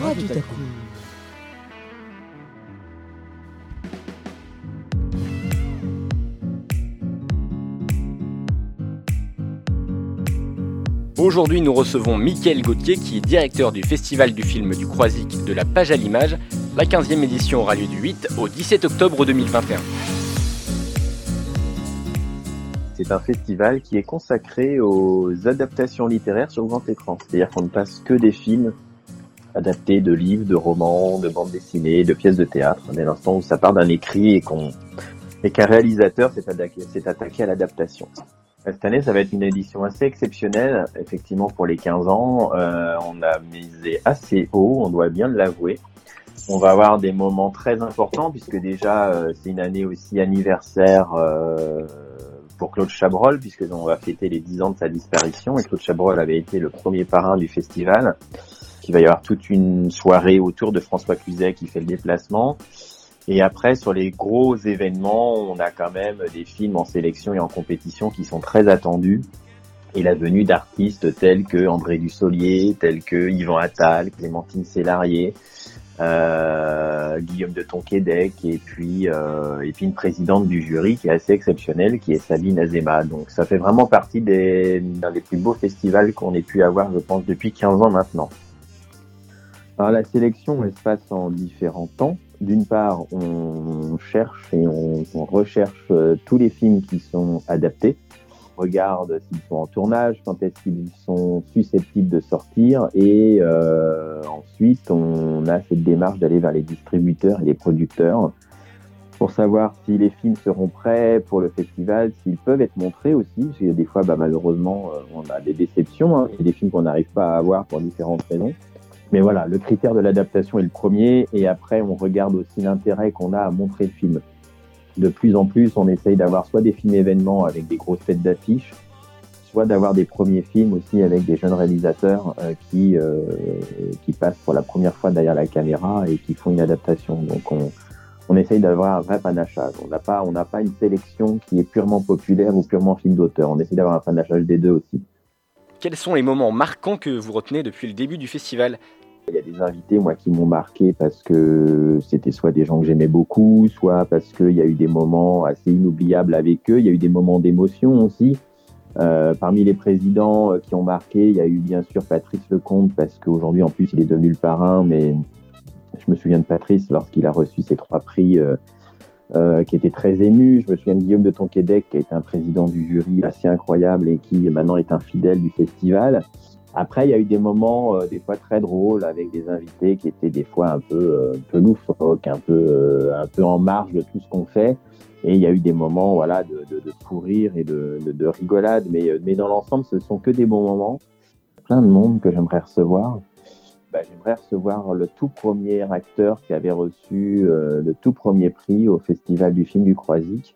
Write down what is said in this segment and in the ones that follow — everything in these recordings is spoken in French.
Radio Taku. Aujourd'hui, nous recevons Mickaël Gauthier, qui est directeur du Festival du film du Croisic de la page à l'image. La 15e édition aura lieu du 8 au 17 octobre 2021. C'est un festival qui est consacré aux adaptations littéraires sur grand écran. C'est-à-dire qu'on ne passe que des films adaptés de livres, de romans, de bandes dessinées, de pièces de théâtre. Dès l'instant où ça part d'un écrit et qu'on et qu'un réalisateur s'est attaqué, attaqué à l'adaptation. Cette année, ça va être une édition assez exceptionnelle. Effectivement, pour les 15 ans, euh, on a misé assez haut, on doit bien l'avouer. On va avoir des moments très importants puisque déjà euh, c'est une année aussi anniversaire euh, pour Claude Chabrol puisque on va fêter les 10 ans de sa disparition et Claude Chabrol avait été le premier parrain du festival. Il va y avoir toute une soirée autour de François Cluzet qui fait le déplacement. Et après, sur les gros événements, on a quand même des films en sélection et en compétition qui sont très attendus. Et la venue d'artistes tels que André Dussolier, tels que Yvan Attal, Clémentine Célarier, euh, Guillaume de Tonquédec, et puis euh, une présidente du jury qui est assez exceptionnelle, qui est Sabine Azema. Donc ça fait vraiment partie des d'un des plus beaux festivals qu'on ait pu avoir, je pense, depuis 15 ans maintenant. Alors la sélection, elle se passe en différents temps. D'une part, on cherche et on, recherche euh, tous les films qui sont adaptés. On regarde s'ils sont en tournage, quand est-ce qu'ils sont susceptibles de sortir, et euh, ensuite on a cette démarche d'aller vers les distributeurs et les producteurs pour savoir si les films seront prêts pour le festival, s'ils peuvent être montrés aussi. Parce des fois, bah, malheureusement, euh, on a des déceptions. Hein. Il y a des films qu'on n'arrive pas à avoir pour différentes raisons. Mais voilà, le critère de l'adaptation est le premier, et après on regarde aussi l'intérêt qu'on a à montrer le film. De plus en plus, on essaye d'avoir soit des films événements avec des grosses têtes d'affiches, soit d'avoir des premiers films aussi avec des jeunes réalisateurs euh, qui euh, qui passent pour la première fois derrière la caméra et qui font une adaptation. Donc on on essaye d'avoir un vrai panachage. On n'a pas on n'a pas une sélection qui est purement populaire ou purement film d'auteur. On essaie d'avoir un panachage des deux aussi. Quels sont les moments marquants que vous retenez depuis le début du festival? Il y a des invités, moi, qui m'ont marqué parce que c'était soit des gens que j'aimais beaucoup, soit parce qu'il y a eu des moments assez inoubliables avec eux. Il y a eu des moments d'émotion aussi. Euh, parmi les présidents euh, qui ont marqué, il y a eu bien sûr Patrice Lecomte parce qu'aujourd'hui, en plus, il est devenu le parrain. Mais je me souviens de Patrice lorsqu'il a reçu ses trois prix, euh, qui était très ému. Je me souviens de Guillaume de Tonquédec, qui a été un président du jury assez incroyable et qui maintenant est un fidèle du festival. Après, il y a eu des moments, euh, des fois très drôles, avec des invités qui étaient des fois un peu, euh, un peu loufoques, un peu, euh, un peu en marge de tout ce qu'on fait. Et il y a eu des moments, voilà, de, de, de fou rire et de, de, de rigolade. Mais, mais dans l'ensemble, ce sont que des bons moments. Plein de monde que j'aimerais recevoir. Bah, j'aimerais recevoir le tout premier acteur qui avait reçu le tout premier prix au Festival du film du Croisic.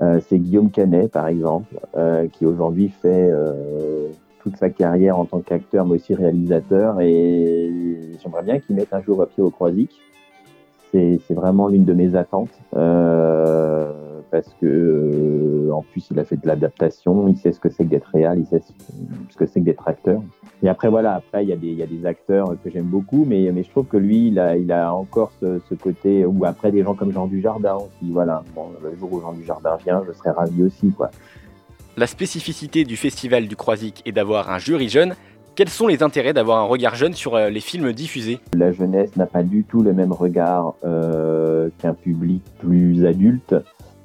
Euh, c'est Guillaume Canet, par exemple, euh, qui aujourd'hui fait euh, toute sa carrière en tant qu'acteur, mais aussi réalisateur. Et j'aimerais bien qu'il mette un jour à pied au Croisic. C'est vraiment l'une de mes attentes. Euh, parce que euh, en plus il a fait de l'adaptation, il sait ce que c'est que d'être réel, il sait ce que c'est que d'être acteur. Et après voilà, après il y a des, acteurs que j'aime beaucoup, mais, mais je trouve que lui il a, encore ce, côté, ou après des gens comme Jean Dujardin aussi, voilà. Le jour où Jean Dujardin vient, je serais ravi aussi quoi. La spécificité du festival du Croisic est d'avoir un jury jeune. Quels sont les intérêts d'avoir un regard jeune sur euh, les films diffusés? La jeunesse n'a pas du tout le même regard euh, qu'un public plus adulte.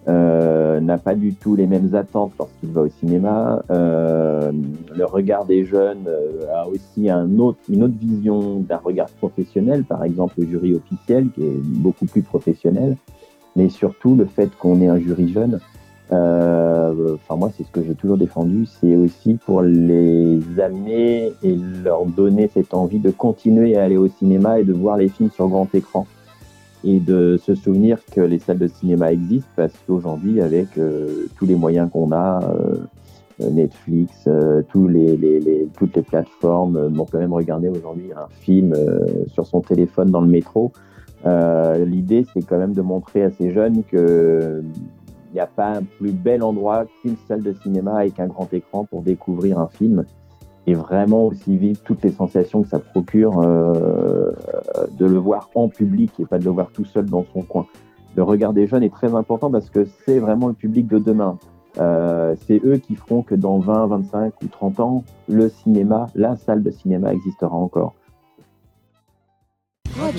Euh, n'a pas du tout les mêmes attentes lorsqu'il va au cinéma. Le regard des jeunes a aussi une autre vision d'un regard professionnel, par exemple le jury officiel qui est beaucoup plus professionnel, mais surtout le fait qu'on ait un jury jeune. Euh, enfin moi c'est ce que j'ai toujours défendu, c'est aussi pour les amener et leur donner cette envie de continuer à aller au cinéma et de voir les films sur grand écran et de se souvenir que les salles de cinéma existent parce qu'aujourd'hui, avec euh, tous les moyens qu'on a, euh, Netflix, euh, tous les, les, les, toutes les plateformes, on peut même regarder aujourd'hui un film sur son téléphone dans le métro. L'idée, c'est quand même de montrer à ces jeunes que n'y a pas un plus bel endroit qu'une salle de cinéma avec un grand écran pour découvrir un film et vraiment aussi vivre toutes les sensations que ça procure euh, de le voir en public et pas de le voir tout seul dans son coin. Le regard des jeunes est très important parce que c'est vraiment le public de demain. Euh, c'est eux qui feront que dans 20, 25 ou 30 ans, le cinéma, la salle de cinéma existera encore. Ah.